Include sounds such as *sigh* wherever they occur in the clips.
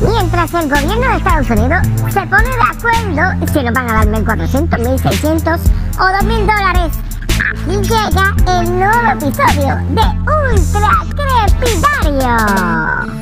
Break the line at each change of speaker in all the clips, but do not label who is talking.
Mientras el gobierno de Estados Unidos se pone de acuerdo si nos van a dar 1.400, 1.600 o 2.000 dólares. Aquí llega el nuevo episodio de Ultra Crepidario.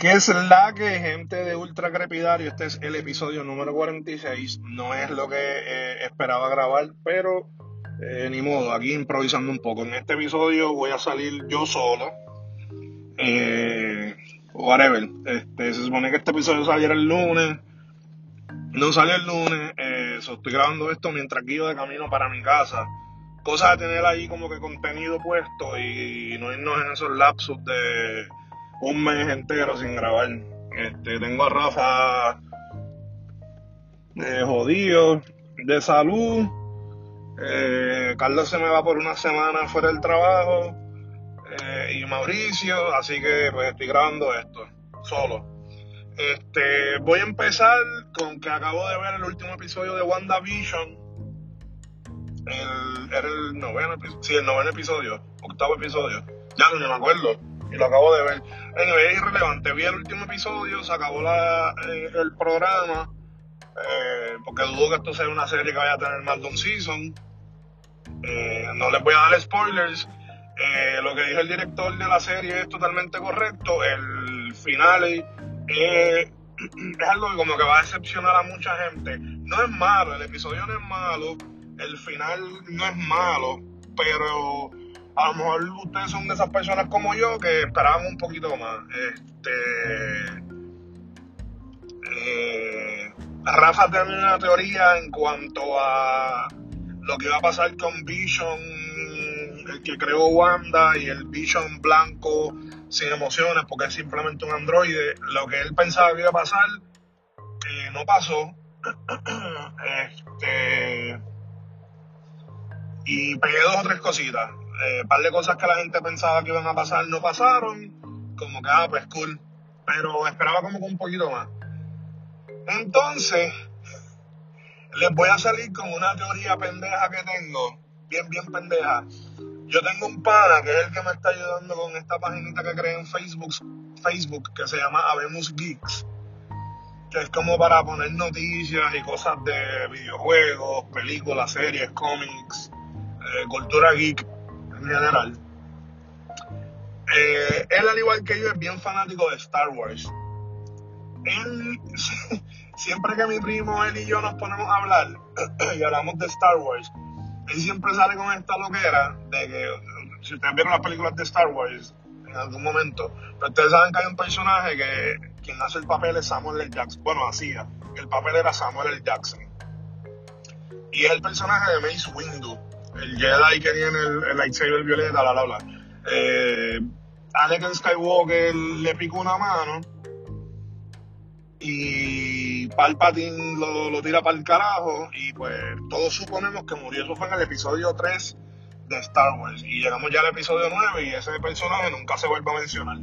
¿Qué es la que, gente de Ultra Crepidario? Este es el episodio número 46. No es lo que eh, esperaba grabar, pero eh, ni modo, aquí improvisando un poco. En este episodio voy a salir yo solo. Eh, whatever. Este, se supone que este episodio saliera el lunes. No sale el lunes. estoy grabando esto mientras guío de camino para mi casa. Cosa de tener ahí como que contenido puesto y no irnos en esos lapsos de un mes entero sin grabar. Este, tengo a Rafa eh, jodido de salud. Eh, Carlos se me va por una semana fuera del trabajo. Eh, y Mauricio, así que pues estoy grabando esto solo. Este, voy a empezar con que acabo de ver el último episodio de WandaVision. El, era el noveno, sí, el noveno episodio, octavo episodio. Ya no me acuerdo y lo acabo de ver. Es irrelevante. Vi el último episodio, se acabó la, eh, el programa, eh, porque dudo que esto sea una serie que vaya a tener más de season. Eh, no les voy a dar spoilers. lo que dijo el director de la serie es totalmente correcto. El final *clears throat* es algo que como que va a decepcionar a mucha gente. No es malo, el episodio no es malo, el final no es malo, pero a lo mejor ustedes son de esas personas como yo que esperaban un poquito más. Este. Eh, Rafa tiene una teoría en cuanto a lo que va a pasar con Vision, el que creó Wanda, y el Vision blanco sin emociones, porque es simplemente un androide. Lo que él pensaba que iba a pasar, eh, no pasó. *clears throat* este. Y pegué dos o tres cositas eh, par de cosas que la gente pensaba que iban a pasar no pasaron, como que, ah, pues cool, pero esperaba como que un poquito más. Entonces, les voy a salir con una teoría pendeja que tengo, bien, bien pendeja. Yo tengo un pana que es el que me está ayudando con esta paginita que creé en Facebook, Facebook que se llama Habemos Geeks, que es como para poner noticias y cosas de videojuegos, películas, series, cómics, eh, cultura geek general. Eh, él, al igual que yo, es bien fanático de Star Wars. Él, *laughs* siempre que mi primo, él y yo nos ponemos a hablar *clears throat* y hablamos de Star Wars, él siempre sale con esta loquera de que, si ustedes vieron las películas de Star Wars en algún momento, pero ustedes saben que hay un personaje que quien hace el papel es Samuel L. Jackson. Bueno, hacía. El papel era Samuel L. Jackson. Y es el personaje de Mace Windu el Jedi que tiene el, el lightsaber violeta, la, la, la. Eh, Anakin Skywalker le picó una mano y Palpatine lo, lo tira para el carajo y pues todos suponemos que murió. Eso fue en el episodio 3 de Star Wars y llegamos ya al episodio 9 y ese personaje nunca se vuelve a mencionar.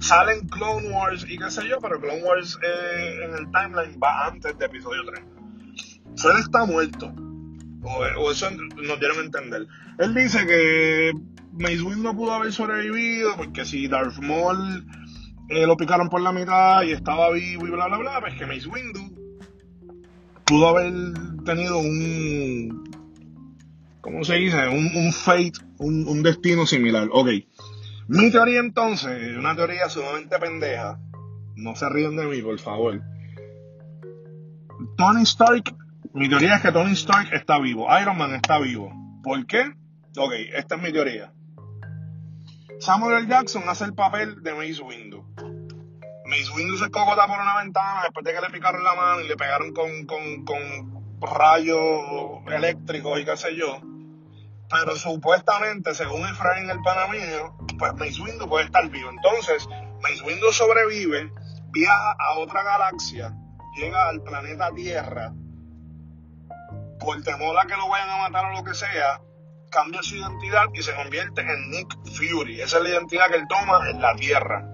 Salen Clone Wars y qué sé yo, pero Clone Wars eh, en el timeline va antes de episodio 3. Fred está muerto o, eso nos dieron a entender. Él dice que Mace Windu no pudo haber sobrevivido porque si Darth Maul eh, lo picaron por la mitad y estaba vivo y bla bla bla, pues que Mace Windu pudo haber tenido un ¿cómo se dice? Un, un fate, un, un, destino similar. Ok. Mi teoría entonces, una teoría sumamente pendeja. No se ríen de mí, por favor. Tony Stark mi teoría es que Tony Stark está vivo, Iron Man está vivo. ¿Por qué? Ok, esta es mi teoría. Samuel L. Jackson hace el papel de Mace Windu. Mace Windu se cogota por una ventana después de que le picaron la mano y le pegaron con, con, con rayos eléctricos y qué sé yo. Pero supuestamente, según Efraín el panamino, pues Mace Windu puede estar vivo. Entonces, Mace Windu sobrevive, viaja a otra galaxia, llega al planeta Tierra por temor a que lo vayan a matar o lo que sea, cambia su identidad y se convierte en Nick Fury. Esa es la identidad que él toma en la Tierra.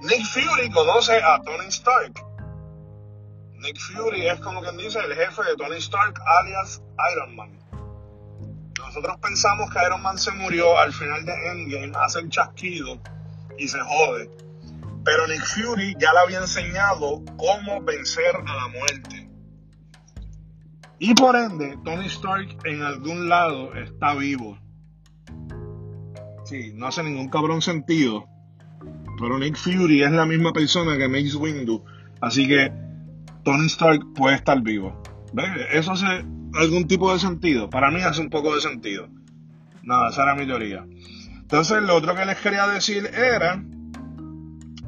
Nick Fury conoce a Tony Stark. Nick Fury es como quien dice el jefe de Tony Stark, alias Iron Man. Nosotros pensamos que Iron Man se murió al final de Endgame, hace el chasquido y se jode. Pero Nick Fury ya le había enseñado cómo vencer a la muerte. Y por ende, Tony Stark en algún lado está vivo. Sí, no hace ningún cabrón sentido. Pero Nick Fury es la misma persona que Mace Windu. Así que Tony Stark puede estar vivo. Eso hace algún tipo de sentido. Para mí hace un poco de sentido. Nada, esa era mi teoría. Entonces, lo otro que les quería decir era.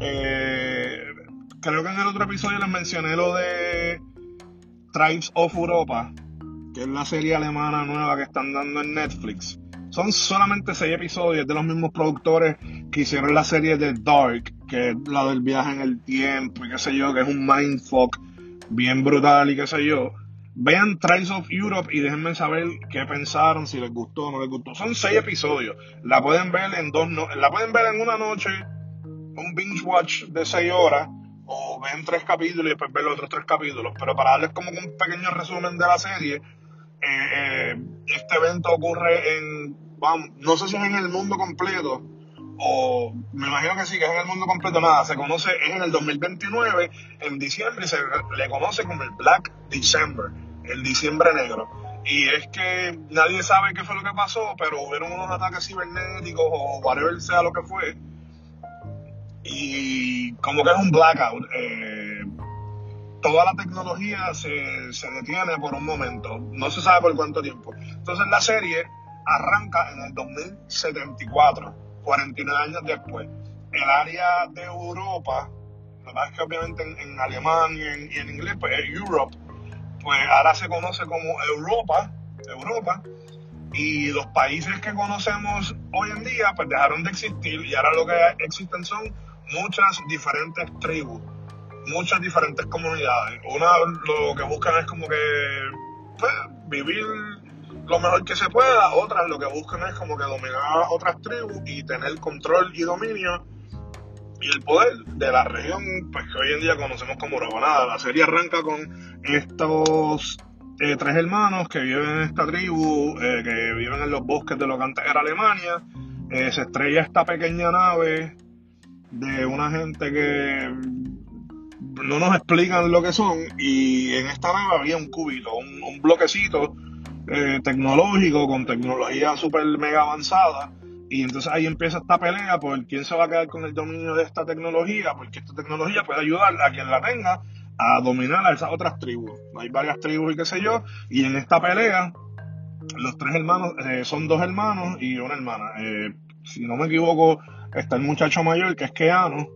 Eh, creo que en el otro episodio les mencioné lo de Tribes of Europa, que es la serie alemana nueva que están dando en Netflix. Son solamente seis episodios de los mismos productores que hicieron la serie de Dark, que es la del viaje en el tiempo y qué sé yo, que es un mindfuck bien brutal y qué sé yo. Vean Trials of Europe y déjenme saber qué pensaron, si les gustó o no les gustó. Son seis episodios. La pueden ver en dos no la pueden ver en una noche, un binge watch de seis horas, o ven tres capítulos y después ver los otros tres capítulos. Pero para darles como un pequeño resumen de la serie, eh, eh, este evento ocurre en, vamos, no sé si es en el mundo completo, o me imagino que sí, que es en el mundo completo, nada, se conoce, es en el 2029, en diciembre, se le conoce como el Black December, el diciembre negro. Y es que nadie sabe qué fue lo que pasó, pero hubieron unos ataques cibernéticos o whatever sea lo que fue. Y como que es un blackout. Eh, toda la tecnología se, se detiene por un momento. No se sabe por cuánto tiempo. Entonces la serie arranca en el 2074 49 años después. El área de Europa, la verdad es que obviamente en, alemán y en, inglés, pues es Europe, pues ahora se conoce como Europa, Europa, y los países que conocemos hoy en día, pues dejaron de existir y ahora lo que existen son muchas diferentes tribus, muchas diferentes comunidades. Una lo que buscan es como que pues, vivir lo mejor que se pueda, otras lo que buscan es como que dominar otras tribus y tener control y dominio y el poder de la región pues que hoy en día conocemos como Europa. la serie arranca con estos eh, tres hermanos que viven en esta tribu, eh, que viven en los bosques de lo que antes era Alemania. Eh, se estrella esta pequeña nave de una gente que no nos explican lo que son y en esta nave había un cubito, un bloquecito eh, tecnológico, con tecnología super mega avanzada. Y entonces ahí empieza esta pelea por quién se va a quedar con el dominio de esta tecnología, porque esta tecnología puede ayudar a quien la tenga a dominar a esas otras tribus. Hay varias tribus y qué sé yo, y en esta pelea, los tres hermanos, eh, son dos hermanos y una hermana. Eh, si no me equivoco, está el muchacho mayor, que es Keanu,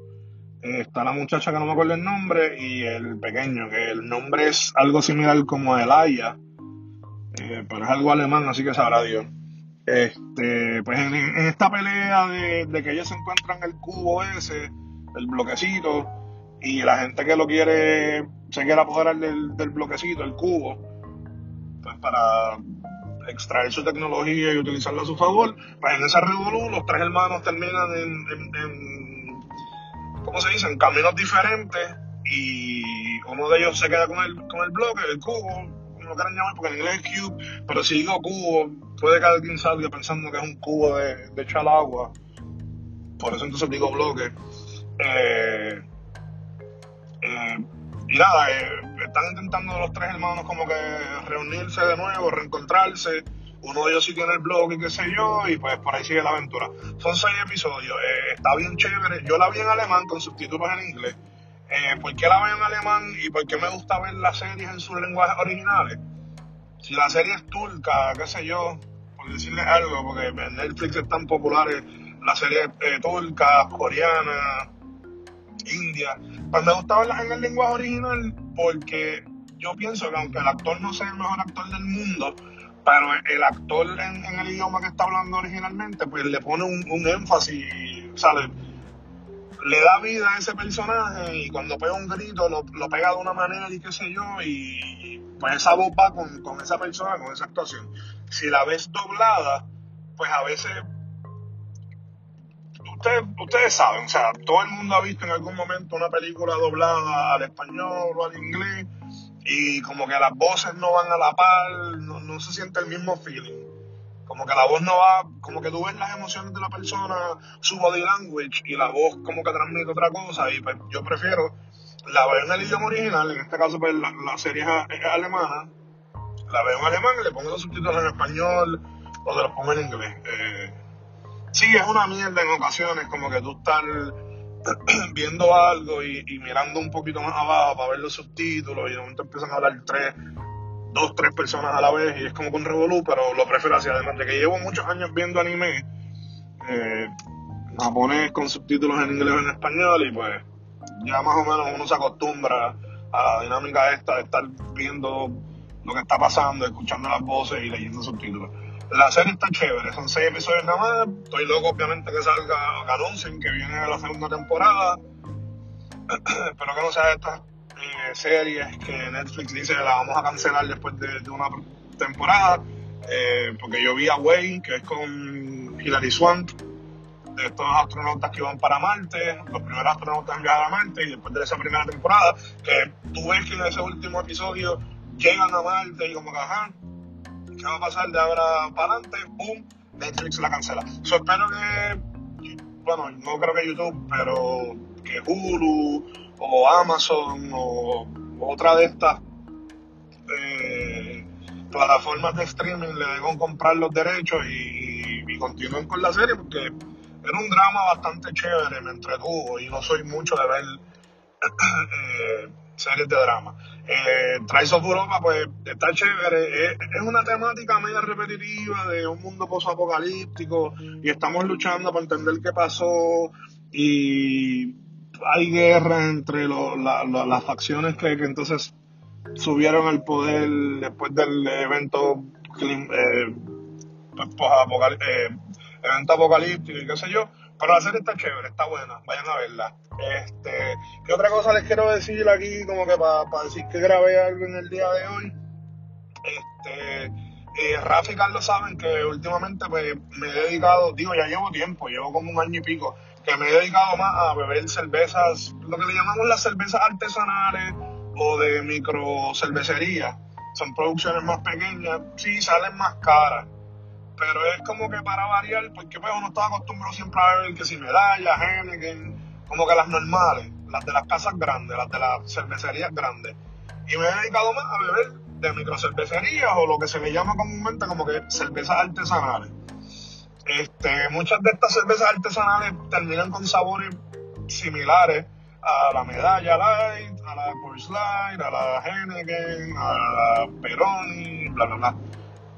está la muchacha que no me acuerdo el nombre, y el pequeño, que el nombre es algo similar como Elaya eh, pero es algo alemán, así que sabrá Dios. Este, pues en, esta pelea de, que ellos se encuentran el cubo ese, el bloquecito, y la gente que lo quiere, se quiere apoderar del, bloquecito, el cubo, pues para extraer su tecnología y utilizarla a su favor, pues en esa revolución los tres hermanos terminan en, ¿cómo se dice? Caminos diferentes y uno de ellos se queda con el, con el bloque, el cubo, no quieren llamar porque en inglés es cube, pero si digo cubo, puede que alguien salga pensando que es un cubo de, de echar agua. Por eso entonces digo bloque. Eh, eh, y nada, eh, están intentando los tres hermanos como que reunirse de nuevo, reencontrarse. Uno de ellos sí tiene el blog y qué sé yo, y pues por ahí sigue la aventura. Son seis episodios, está bien chévere. Yo la vi en alemán con subtítulos en inglés eh, ¿por qué la veo en alemán y por qué me gusta ver las series en sus lenguajes originales? Si la serie es turca, qué sé yo, por decirles algo, porque en Netflix es tan populares las series eh, turcas, coreanas, india, pues me gusta verlas en el lenguaje original porque yo pienso que aunque el actor no sea el mejor actor del mundo, pero el actor en, el idioma que está hablando originalmente, pues le pone un, énfasis, ¿sabes? le da vida a ese personaje y cuando pega un grito lo, pega de una manera y qué sé yo, y, pues esa voz va con, con, esa persona, con esa actuación. Si la ves doblada, pues a veces, ustedes, saben, o sea, todo el mundo ha visto en algún momento una película doblada al español o al inglés, y como que las voces no van a la par, no, no se siente el mismo feeling. Como que la voz no va, como que tú ves las emociones de la persona, su body language, y la voz como que transmite otra cosa, y pues yo prefiero la veo en el idioma original, en este caso pues la, la serie es, alemana, la veo en alemán y le pongo los subtítulos en español o te los pongo en inglés. Eh, sí, es una mierda en ocasiones, como que tú estás *clears throat* viendo algo y, mirando un poquito más abajo para ver los subtítulos y de momento empiezan a hablar tres, dos, tres personas a la vez y es como con revolú, pero lo prefiero así, además de que llevo muchos años viendo anime eh, japonés con subtítulos en inglés o en español y pues ya más o menos uno se acostumbra a la dinámica esta de estar viendo lo que está pasando, escuchando las voces y leyendo subtítulos. La serie está chévere, son seis episodios nada más. Estoy loco, obviamente, que salga, que anuncien que viene la segunda temporada. *clears throat* Espero que no sea de estas eh, series que Netflix dice la vamos a cancelar después de, una temporada. Eh, porque yo vi a Wayne, que es con Hilary Swank, de estos astronautas que iban para Marte, los primeros astronautas enviados a Marte, y después de esa primera temporada, que tú ves que en ese último episodio llegan a Marte y como que, ajá, ¿qué va a pasar de ahora para adelante? ¡Boom! Netflix la cancela. So, espero que, bueno, no creo que YouTube, pero que Hulu o Amazon o otra de estas eh, plataformas de streaming le den comprar los derechos y, y continúen con la serie porque era un drama bastante chévere, me entretuvo y no soy mucho de ver *clears throat* eh, series de drama. Eh, Trials of Europa, pues está chévere. Es, una temática media repetitiva de un mundo post-apocalíptico y estamos luchando para entender qué pasó y hay guerra entre las facciones que, entonces subieron al poder después del evento eh, eh evento apocalíptico y qué sé yo. Pero la serie está chévere, está buena, vayan a verla. Este, ¿Qué otra cosa les quiero decir aquí? Como que para decir que grabé algo en el día de hoy. Este, eh, Rafa y Carlos saben que últimamente pues, me he dedicado, digo, ya llevo tiempo, llevo como un año y pico, que me he dedicado más a beber cervezas, lo que le llamamos las cervezas artesanales o de micro cervecería. Son producciones más pequeñas, sí, salen más caras pero es como que para variar, porque pues uno está acostumbrado siempre a beber que si medallas, Henneken, como que las normales, las de las casas grandes, las de las cervecerías grandes. Y me he dedicado más a beber de microcervecerías o lo que se le llama comúnmente como que cervezas artesanales. Este, muchas de estas cervezas artesanales terminan con sabores similares a la medalla light, a la Coors Light, a la Henneken, a la Peroni, bla, bla, bla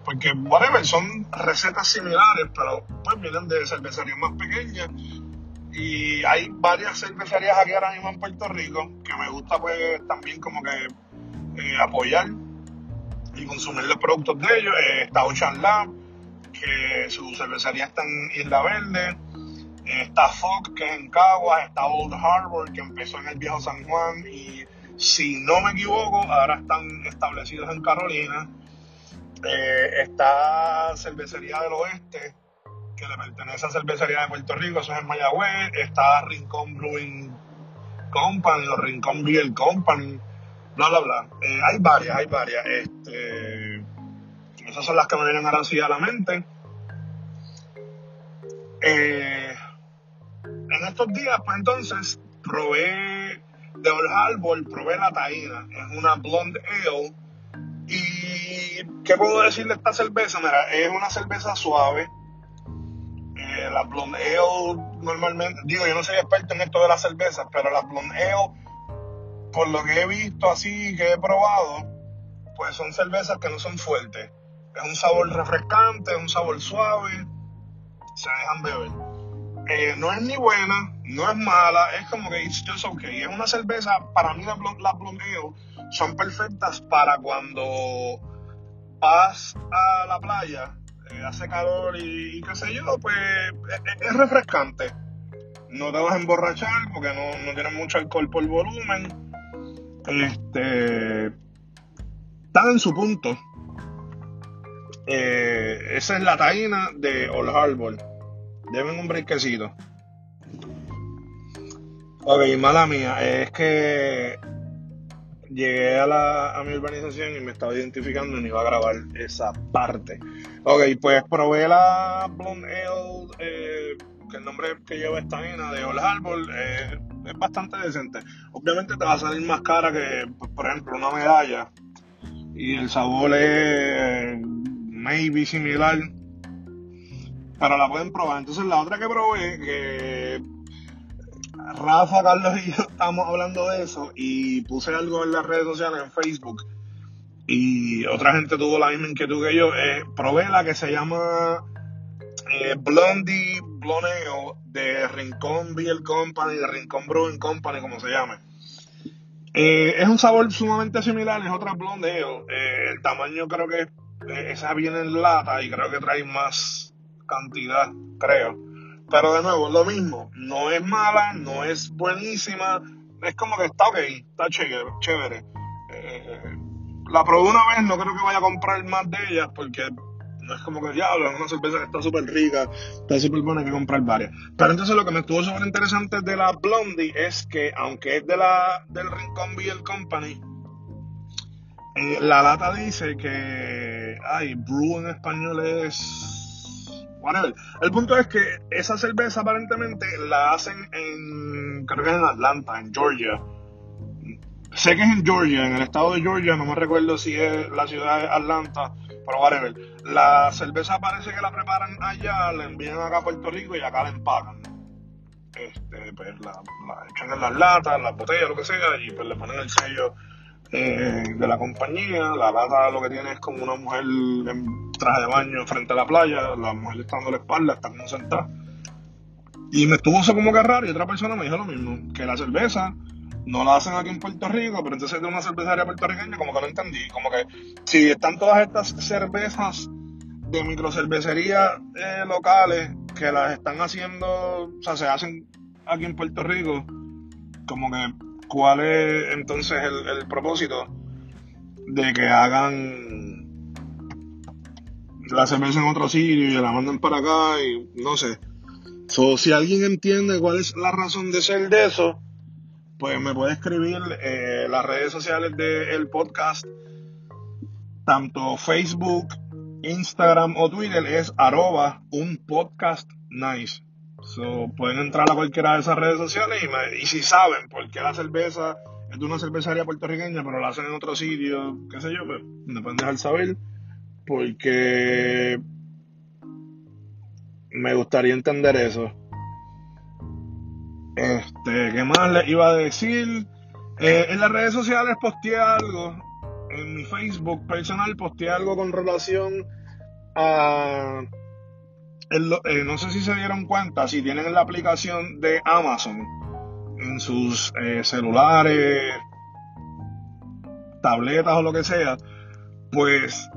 porque whatever, son recetas similares, pero pues vienen de cervecerías más pequeñas. Y hay varias cervecerías aquí ahora mismo en Puerto Rico que me gusta pues también como que eh, apoyar y consumir los productos de ellos. Eh, está Ocean Lab, que su cervecería está en Isla Verde. está Fox, que es en Caguas. Está Old Harbor, que empezó en el viejo San Juan. Y si no me equivoco, ahora están establecidos en Carolina. Eh, está Cervecería del Oeste, que le pertenece a Cervecería de Puerto Rico, eso es en Mayagüez. Está Rincón Brewing Company o Rincón Beer Company, bla, bla, bla. Eh, hay varias, hay varias. Este, esas son las que me vienen ahora sí a la mente. Eh, en estos días, pues entonces, probé de Old Harbor, probé la taína. Es una blonde ale. Y ¿Qué puedo decir de esta cerveza? Mira, es una cerveza suave. Eh, la Blonde normalmente, digo, yo no soy experto en esto de las cervezas, pero la Blonde por lo que he visto así, que he probado, pues son cervezas que no son fuertes. Es un sabor refrescante, es un sabor suave, se dejan beber. No es ni buena, no es mala, es como que it's just okay. Es una cerveza, para mí las la son perfectas para cuando vas a la playa, eh, hace calor y, qué sé yo, pues es, refrescante. No te vas a emborrachar porque no, no tiene mucho alcohol por volumen. Este está en su punto. Eh, esa es la taína de Old Harbor. Deben un brinquecito. Ok, mala mía, es que llegué a, la, a mi urbanización y me estaba identificando y no iba a grabar esa parte. Ok, pues probé la Blonde Ale, eh, que el nombre que lleva esta mina de Old Harbor, eh, es bastante decente. Obviamente te va a salir más cara que, pues, por ejemplo, una medalla. Y el sabor es maybe similar. Pero la pueden probar. Entonces la otra que probé, que Rafa, Carlos y yo *laughs* estábamos hablando de eso y puse algo en las redes sociales, en Facebook, y otra gente tuvo la misma inquietud que yo. Eh, probé la que se llama eh, Blondie Bloneo de Rincón Beer Company, de Rincón Brewing Company, como se llame. Eh, es un sabor sumamente similar, es otra Blonde eh, el tamaño creo que esa viene en lata y creo que trae más cantidad, creo. Pero de nuevo, lo mismo, no es mala, no es buenísima, es como que está ok, está chévere. Eh, la probé una vez, no creo que vaya a comprar más de ellas porque no es como que diablo, es una cerveza que está súper rica, está súper buena, que comprar varias. Pero entonces lo que me estuvo súper interesante de la Blondie es que, aunque es de la del Rincón Beer Company, eh, la lata dice que, ay, brew en español es el punto es que esa cerveza aparentemente la hacen en, creo que en Atlanta, en Georgia. Sé que es en Georgia, en el estado de Georgia, no me recuerdo si es la ciudad de Atlanta, pero whatever. La cerveza parece que la preparan allá, la envían acá a Puerto Rico y acá la empacan. Este, pues la, la echan en las latas, las botellas, lo que sea, y pues le ponen el sello eh, de la compañía. La lata lo que tiene es como una mujer en traje de baño frente a la playa, la mujer está dando la espalda, está como. Y me estuvo eso como que raro y otra persona me dijo lo mismo, que la cerveza no la hacen aquí en Puerto Rico, pero entonces de una cervecería puertorriqueña como que no entendí, como que si están todas estas cervezas de microcervecería eh, locales que las están haciendo, o sea, se hacen aquí en Puerto Rico, como que cuál es entonces el, propósito de que hagan la cerveza en otro sitio y la mandan para acá y no sé. Si alguien entiende cuál es la razón de ser de eso, pues me puede escribir eh, las redes sociales del podcast, tanto Facebook, Instagram o Twitter, es arroba un podcast nice. So, pueden entrar a cualquiera de esas redes sociales y, y si saben por qué la cerveza es de una cervecería puertorriqueña, pero la hacen en otro sitio, qué sé yo, pues me pueden dejar saber. Porque me gustaría entender eso. Este, ¿qué más les iba a decir? Eh, en las redes sociales posteé algo. En mi Facebook personal posteé algo con relación a eh, no sé si se dieron cuenta, si tienen la aplicación de Amazon en sus eh, celulares, tabletas o lo que sea, pues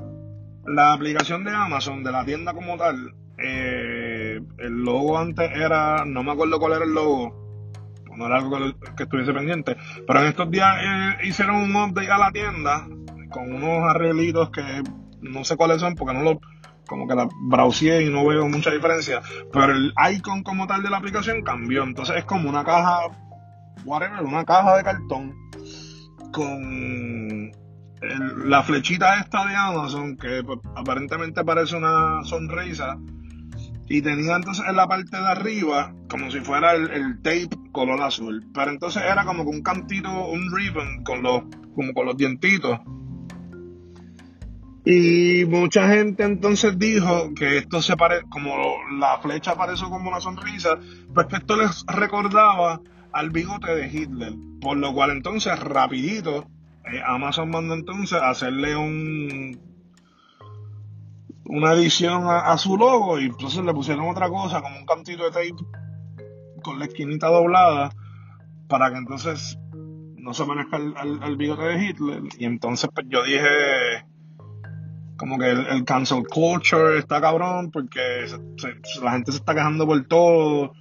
la aplicación de Amazon, de la tienda como tal, eh, el logo antes era, no me acuerdo cuál era el logo, no era algo que, estuviese pendiente, pero en estos días hicieron un update a la tienda con unos arreglitos que no sé cuáles son porque no lo como que la browseé y no veo mucha diferencia, pero el icon como tal de la aplicación cambió, entonces es como una caja, whatever, una caja de cartón con la flechita esta de Amazon que pues, aparentemente parece una sonrisa y tenía entonces en la parte de arriba como si fuera el, tape color azul, pero entonces era como con un cantito, un ribbon con los, como con los dientitos y mucha gente entonces dijo que esto se parece, como la flecha parece como una sonrisa, pues que esto les recordaba al bigote de Hitler. Por lo cual entonces rapidito eh, Amazon mandó entonces a hacerle un una edición a, su logo y entonces le pusieron otra cosa como un cantito de tape con la esquinita doblada para que entonces no se parezca al bigote de Hitler. Y entonces pues yo dije como que el, cancel culture está cabrón porque la gente se está quejando por todo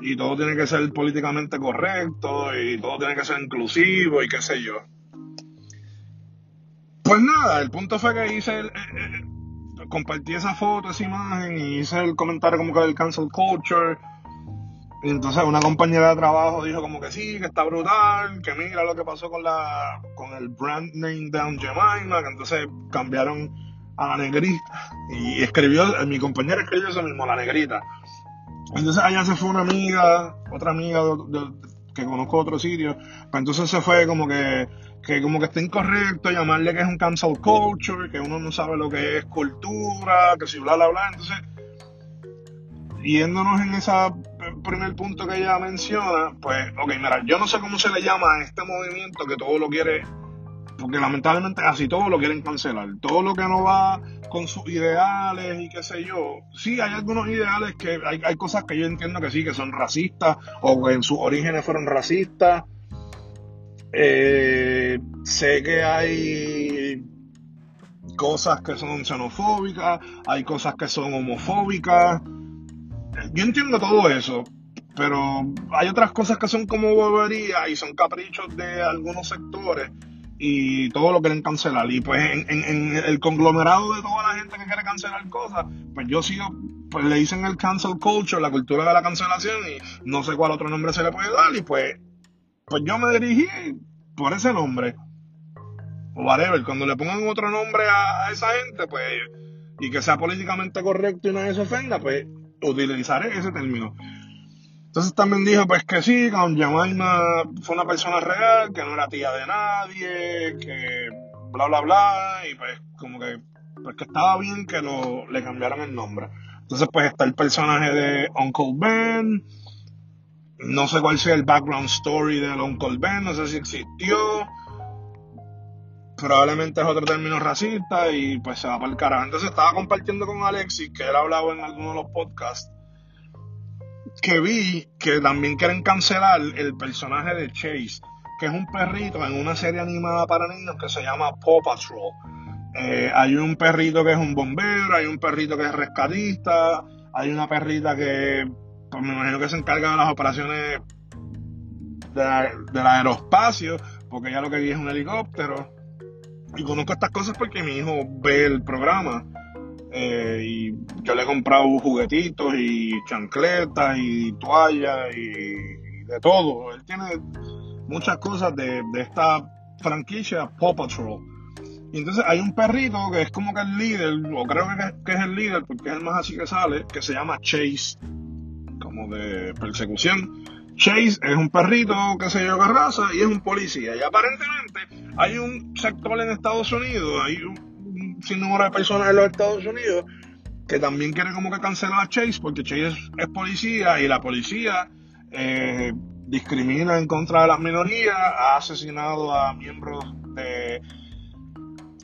y todo tiene que ser políticamente correcto y todo tiene que ser inclusivo y qué sé yo. Pues nada, el punto fue que hice el, eh, eh, compartí esa foto, esa imagen y hice el comentario como que del cancel culture Y entonces una compañera de trabajo dijo como que sí, que está brutal, que mira lo que pasó con la con el brand name de Jemima, que entonces cambiaron a la negrita. Y escribió, mi compañera escribió eso mismo, la negrita. Entonces allá se fue una amiga, otra amiga que conozco de otro sitio, pues entonces se fue como que, que como que está incorrecto llamarle que es un cancel culture, que uno no sabe lo que es cultura, que si bla bla bla, entonces yéndonos en ese primer punto que ella menciona, pues, ok, mira, yo no sé cómo se le llama a este movimiento que todo lo quiere, porque lamentablemente así todo lo quieren cancelar. Todo lo que no va con sus ideales y qué sé yo. Sí, hay algunos ideales que hay, hay cosas que yo entiendo que sí, que son racistas o que en sus orígenes fueron racistas. Eh, sé que hay cosas que son xenofóbicas, hay cosas que son homofóbicas yo entiendo todo eso, pero hay otras cosas que son como bobería y son caprichos de algunos sectores y todo lo quieren cancelar. Y pues en, el conglomerado de toda la gente que quiere cancelar cosas, pues yo sigo, pues le dicen el cancel culture, la cultura de la cancelación y no sé cuál otro nombre se le puede dar y pues, pues yo me dirigí por ese nombre. O whatever, cuando le pongan otro nombre a, esa gente, pues, y que sea políticamente correcto y nadie se ofenda, pues utilizaré ese término. Entonces también dijo pues que sí, que Jemima fue una persona real, que no era tía de nadie, que bla bla bla, y pues como que, pues que estaba bien que lo, le cambiaran el nombre. Entonces pues está el personaje de Uncle Ben, no sé cuál sea el background story del Uncle Ben, no sé si existió, probablemente es otro término racista y pues se va para el carajo. Entonces estaba compartiendo con Alexis, que él hablaba en alguno de los podcasts, que vi que también quieren cancelar el personaje de Chase, que es un perrito en una serie animada para niños que se llama Paw Patrol. Eh, hay un perrito que es un bombero, hay un perrito que es rescatista, hay una perrita que pues me imagino que se encarga de las operaciones del aeroespacio, porque ya lo que vi es un helicóptero. Y conozco estas cosas porque mi hijo ve el programa. Eh, y yo le he comprado juguetitos y chancletas y toallas y, de todo. Él tiene muchas cosas de, esta franquicia Paw Patrol. Y entonces hay un perrito que es como que el líder, o creo que, que, es el líder porque es el más así que sale, que se llama Chase, como de persecución. Chase es un perrito, que se yo, qué raza, y es un policía. Y aparentemente hay un sector en Estados Unidos, hay un sinnúmero de personas en los Estados Unidos que también quiere como que cancelar a Chase porque Chase es, policía y la policía eh, discrimina en contra de las minorías, ha asesinado a miembros de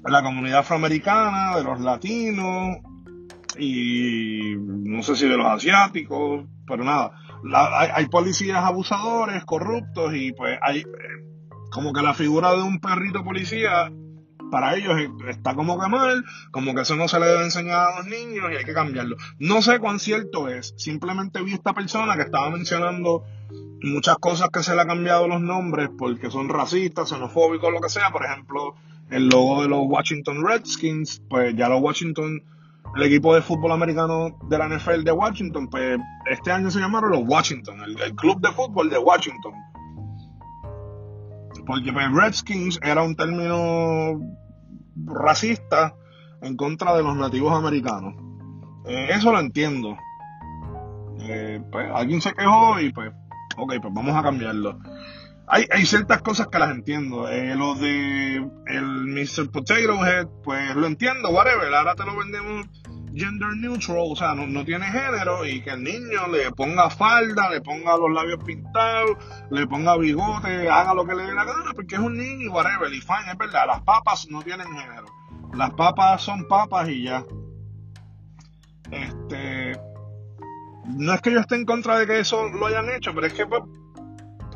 la comunidad afroamericana, de los latinos y no sé si de los asiáticos, pero nada hay, policías abusadores, corruptos y pues hay eh, como que la figura de un perrito policía para ellos está como que mal, como que eso no se le debe enseñar a los niños y hay que cambiarlo. No sé cuán cierto es, simplemente vi esta persona que estaba mencionando muchas cosas que se le han cambiado los nombres porque son racistas, xenofóbicos, lo que sea. Por ejemplo, el logo de los Washington Redskins, pues ya los Washington el equipo de fútbol americano de la NFL de Washington, pues este año se llamaron los Washington, el, club de fútbol de Washington. Porque pues, Redskins era un término racista en contra de los nativos americanos. Eh, eso lo entiendo. Eh, pues alguien se quejó y pues, ok, pues vamos a cambiarlo. Hay, hay ciertas cosas que las entiendo. Eh, lo de el Mr. Potato Head, pues lo entiendo, whatever. Ahora te lo vendemos gender neutral, o sea, no, tiene género y que el niño le ponga falda, le ponga los labios pintados, le ponga bigote, haga lo que le dé la gana, porque es un niño y whatever, y fine, es verdad, las papas no tienen género. Las papas son papas y ya. Este. No es que yo esté en contra de que eso lo hayan hecho, pero es que, pues,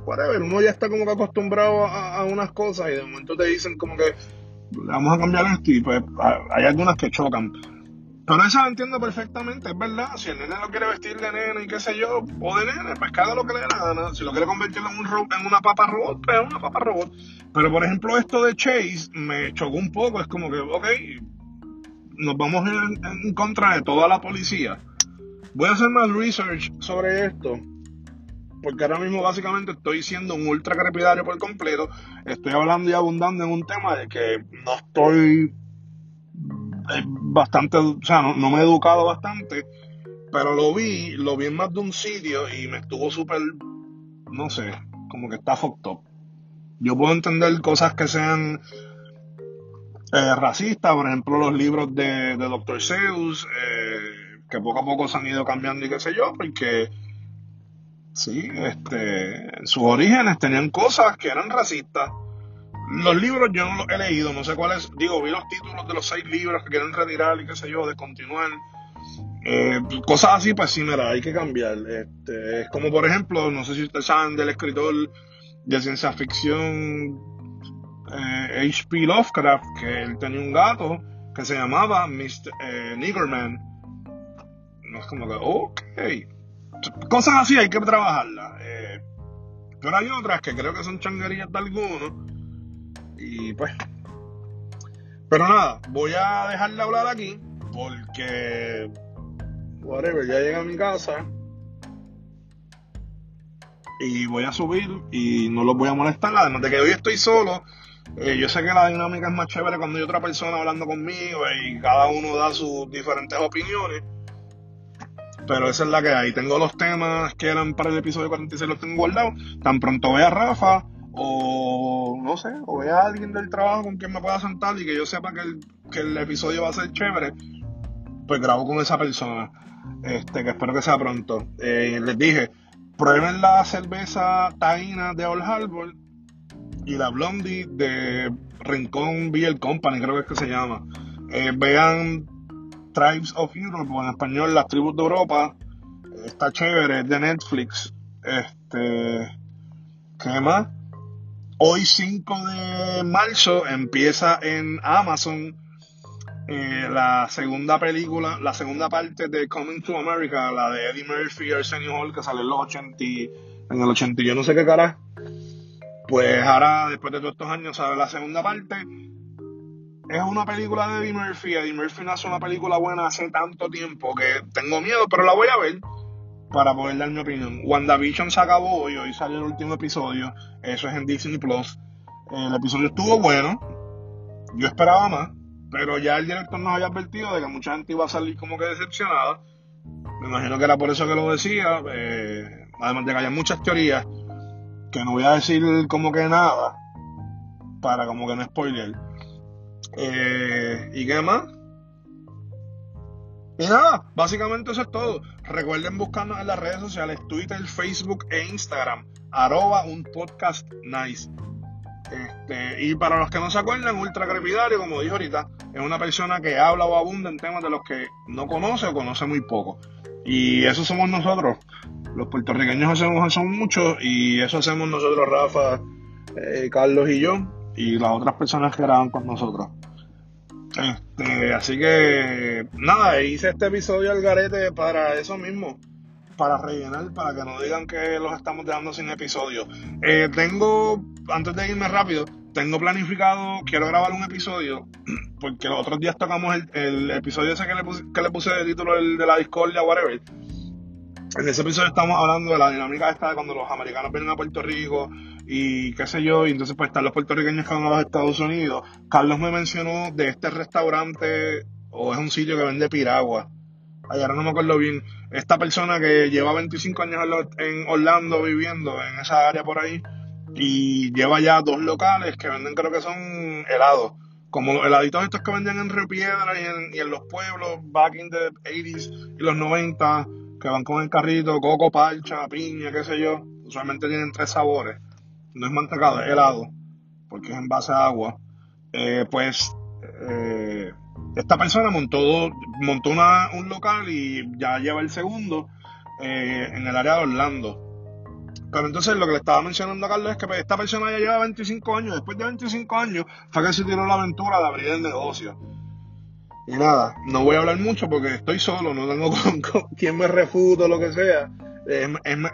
whatever, uno ya está como que acostumbrado a, unas cosas y de momento te dicen como que vamos a cambiar esto y pues hay algunas que chocan. Pero eso lo entiendo perfectamente, es verdad. Si el nene lo quiere vestir de nene y qué sé yo, o de nene, pues cada lo que le dé la gana. Si lo quiere convertir en, un en una papa robot, pues es una papa robot. Pero por ejemplo, esto de Chase me chocó un poco. Es como que, ok, nos vamos en, contra de toda la policía. Voy a hacer más research sobre esto. Porque ahora mismo básicamente estoy siendo un ultra crepidario por completo. Estoy hablando y abundando en un tema de que no estoy eh, bastante, o sea, no, me he educado bastante, pero lo vi, lo vi en más de un sitio y me estuvo súper, no sé, como que está fucked up. Yo puedo entender cosas que sean eh, racistas, por ejemplo, los libros de, de Dr. Seuss, eh, que poco a poco se han ido cambiando y qué sé yo, porque Sí, este, sus orígenes tenían cosas que eran racistas. Los libros yo no los he leído, no sé cuáles, digo, vi los títulos de los seis libros que quieren retirar y qué sé yo, de continuar. Eh, cosas así, pues sí, mira, hay que cambiar. Este, es como, por ejemplo, no sé si ustedes saben del escritor de ciencia ficción H.P. Eh, Lovecraft, que él tenía un gato que se llamaba Mr. Eh, Niggerman. No es como que, ok cosas así hay que trabajarlas. Eh, pero hay otras que creo que son changuerías de algunos. Y pues. Pero nada, voy a dejar de hablar aquí. Porque. Whatever, ya llegué a mi casa. Y voy a subir y no los voy a molestar. Además de que hoy estoy solo. Eh, yo sé que la dinámica es más chévere cuando hay otra persona hablando conmigo y cada uno da sus diferentes opiniones pero esa es la que hay. Tengo los temas que eran para el episodio 46, los tengo guardados. Tan pronto vea a Rafa o no sé, o vea a alguien del trabajo con quien me pueda sentar y que yo sepa que el, que el episodio va a ser chévere, pues grabo con esa persona. Este, que espero que sea pronto. Eh, les dije, prueben la cerveza taína de Old Harbor y la Blondie de Rincón Beer Company, creo que es que se llama. Eh, vean Tribes of Europe, o en español Las Tribus de Europa. Está chévere, es de Netflix. Este. ¿Qué más? Hoy 5 de marzo empieza en Amazon eh, la segunda película, la segunda parte de Coming to America, la de Eddie Murphy y Arsenio Hall, que sale en los 80, en el 80 yo no sé qué cara. Pues ahora, después de todos estos años, sale la segunda parte es una película de Eddie Murphy. Eddie Murphy no una película buena hace tanto tiempo que tengo miedo, pero la voy a ver para poder dar mi opinión. WandaVision se acabó y hoy salió el último episodio. Eso es en Disney Plus. El episodio estuvo bueno. Yo esperaba más, pero ya el director nos había advertido de que mucha gente iba a salir como que decepcionada. Me imagino que era por eso que lo decía. Eh, además de que haya muchas teorías que no voy a decir como que nada para como que no spoiler. Eh, ¿Y qué más? Y nada, básicamente eso es todo. Recuerden buscarnos en las redes sociales, Twitter, Facebook e Instagram, arroba. Este, y para los que no se acuerdan, Ultra Crepidario, como dije ahorita, es una persona que habla o abunda en temas de los que no conoce o conoce muy poco. Y eso somos nosotros. Los puertorriqueños hacemos eso mucho y eso hacemos nosotros, Rafa, eh, Carlos y yo y las otras personas que graban con nosotros. Este, así que nada, hice este episodio al garete para eso mismo, para rellenar, para que no digan que los estamos dejando sin episodio. Eh, tengo, antes de irme rápido, tengo planificado, quiero grabar un episodio, *clears throat* porque los otros días tocamos el, episodio ese que le puse, que le puse de título el de la discordia, whatever. En ese episodio estamos hablando de la dinámica esta de cuando los americanos vienen a Puerto Rico y qué sé yo, y entonces pues están los puertorriqueños que van a los Estados Unidos. Carlos me mencionó de este restaurante, o es un sitio que vende piragua. Ay, ahora no me acuerdo bien. Esta persona que lleva 25 años en Orlando viviendo, en esa área por ahí, y lleva ya dos locales que venden, creo que son helados. Como los heladitos estos que venden en Río Piedra y en, y en los pueblos, back in the 80s y los 90, que van con el carrito, coco, parcha, piña, qué sé yo. Usualmente tienen tres sabores no es mantecado, es helado, porque es en base a agua, eh, pues eh, esta persona montó, montó una, un local y ya lleva el segundo eh, en el área de Orlando. Pero entonces lo que le estaba mencionando a Carlos es que pues, esta persona ya lleva 25 años. Después de 25 años fue que se tiró la aventura de abrir el negocio. Y nada, no voy a hablar mucho porque estoy solo, no tengo *laughs* con, quien me refuto lo que sea.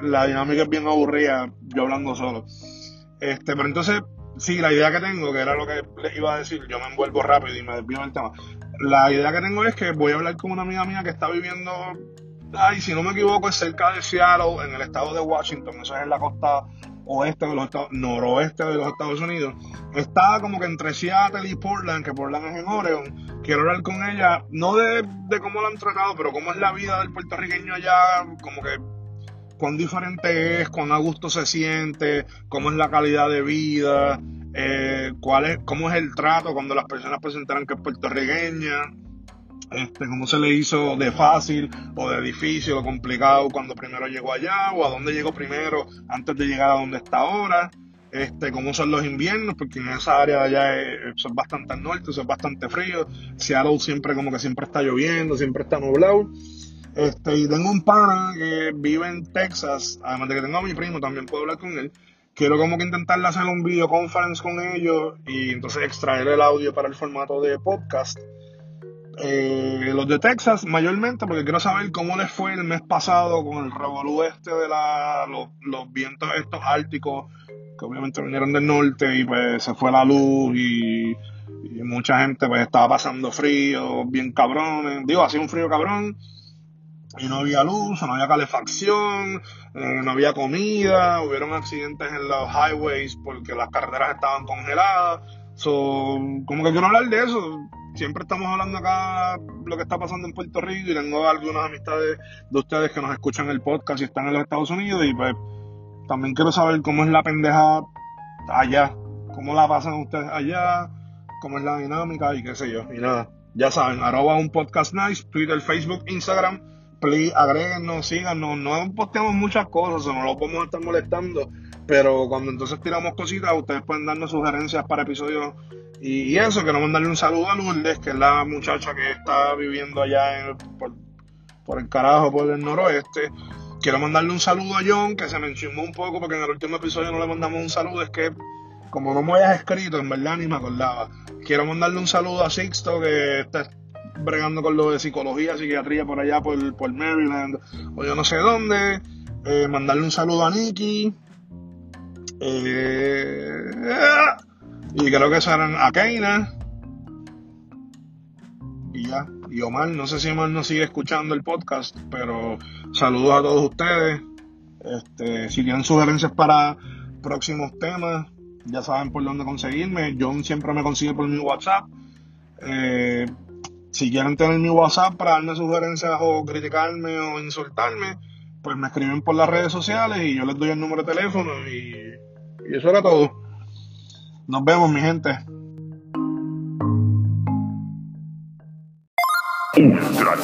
la dinámica es bien aburrida yo hablando solo. Este, pero entonces, sí, la idea que tengo, que era lo que les iba a decir, yo me envuelvo rápido y me desvío del tema. La idea que tengo es que voy a hablar con una amiga mía que está viviendo ay, si no me equivoco, es cerca de Seattle, en el estado de Washington, eso es en la costa oeste de los Estados, noroeste de los Estados Unidos. Está como que entre Seattle y Portland, que Portland es en Oregon. Quiero hablar con ella, no de, cómo lo han tratado, pero cómo es la vida del puertorriqueño allá, como que cuán diferente es, cuán a gusto se siente, cómo es la calidad de vida, eh, cuál es, cómo es el trato cuando las personas presentan que es puertorriqueña, este, cómo se le hizo de fácil o de difícil o complicado cuando primero llegó allá o a dónde llegó primero antes de llegar a donde está ahora. Este, cómo son los inviernos, porque en esa área allá es, es bastante al norte, es bastante frío. Seattle siempre como que siempre está lloviendo, siempre está nublado. Este, y tengo un pana que vive en Texas, además de que tengo a mi primo, también puedo hablar con él. Quiero como que intentarle hacer un video conference con ellos y entonces extraer el audio para el formato de podcast. Eh, los de Texas mayormente porque quiero saber cómo les fue el mes pasado con el revolú este de la, los, vientos estos árticos que obviamente vinieron del norte y pues se fue la luz y, y mucha gente pues estaba pasando frío, bien cabrones, digo, hacía un frío cabrón y no había luz, no había calefacción, eh, no había comida, hubieron accidentes en los highways porque las carreteras estaban congeladas. So, como que quiero hablar de eso. Siempre estamos hablando acá lo que está pasando en Puerto Rico y tengo algunas amistades de ustedes que nos escuchan el podcast y están en los Estados Unidos y pues también quiero saber cómo es la pendeja allá, cómo la pasan ustedes allá, cómo es la dinámica y qué sé yo. Y nada, ya saben, arroba un podcast nice, Twitter, Facebook, Instagram please, agréguenos, síganos. No posteamos muchas cosas, no lo podemos estar molestando. Pero cuando entonces tiramos cositas, ustedes pueden darnos sugerencias para episodios. Y, eso, quiero mandarle un saludo a Lourdes, que es la muchacha que está viviendo allá por, el carajo, por el noroeste. Quiero mandarle un saludo a John, que se me enchimó un poco porque en el último episodio no le mandamos un saludo. Es que, como no me hayas escrito, en verdad ni me acordaba. Quiero mandarle un saludo a Sixto, que está bregando con lo de psicología, psiquiatría por allá, por, por Maryland, o yo no sé dónde. Eh, mandarle un saludo a Nicky. Eh, y creo que serán a Keina. Y ya. Y Omar, no sé si Omar no sigue escuchando el podcast, pero saludos a todos ustedes. Este, si tienen sugerencias para próximos temas, ya saben por dónde conseguirme. John siempre me consigue por mi WhatsApp. Eh, si quieren tener mi WhatsApp para darme sugerencias o criticarme o insultarme, pues me escriben por las redes sociales y yo les doy el número de teléfono y, eso era todo. Nos vemos, mi gente.
Ultra.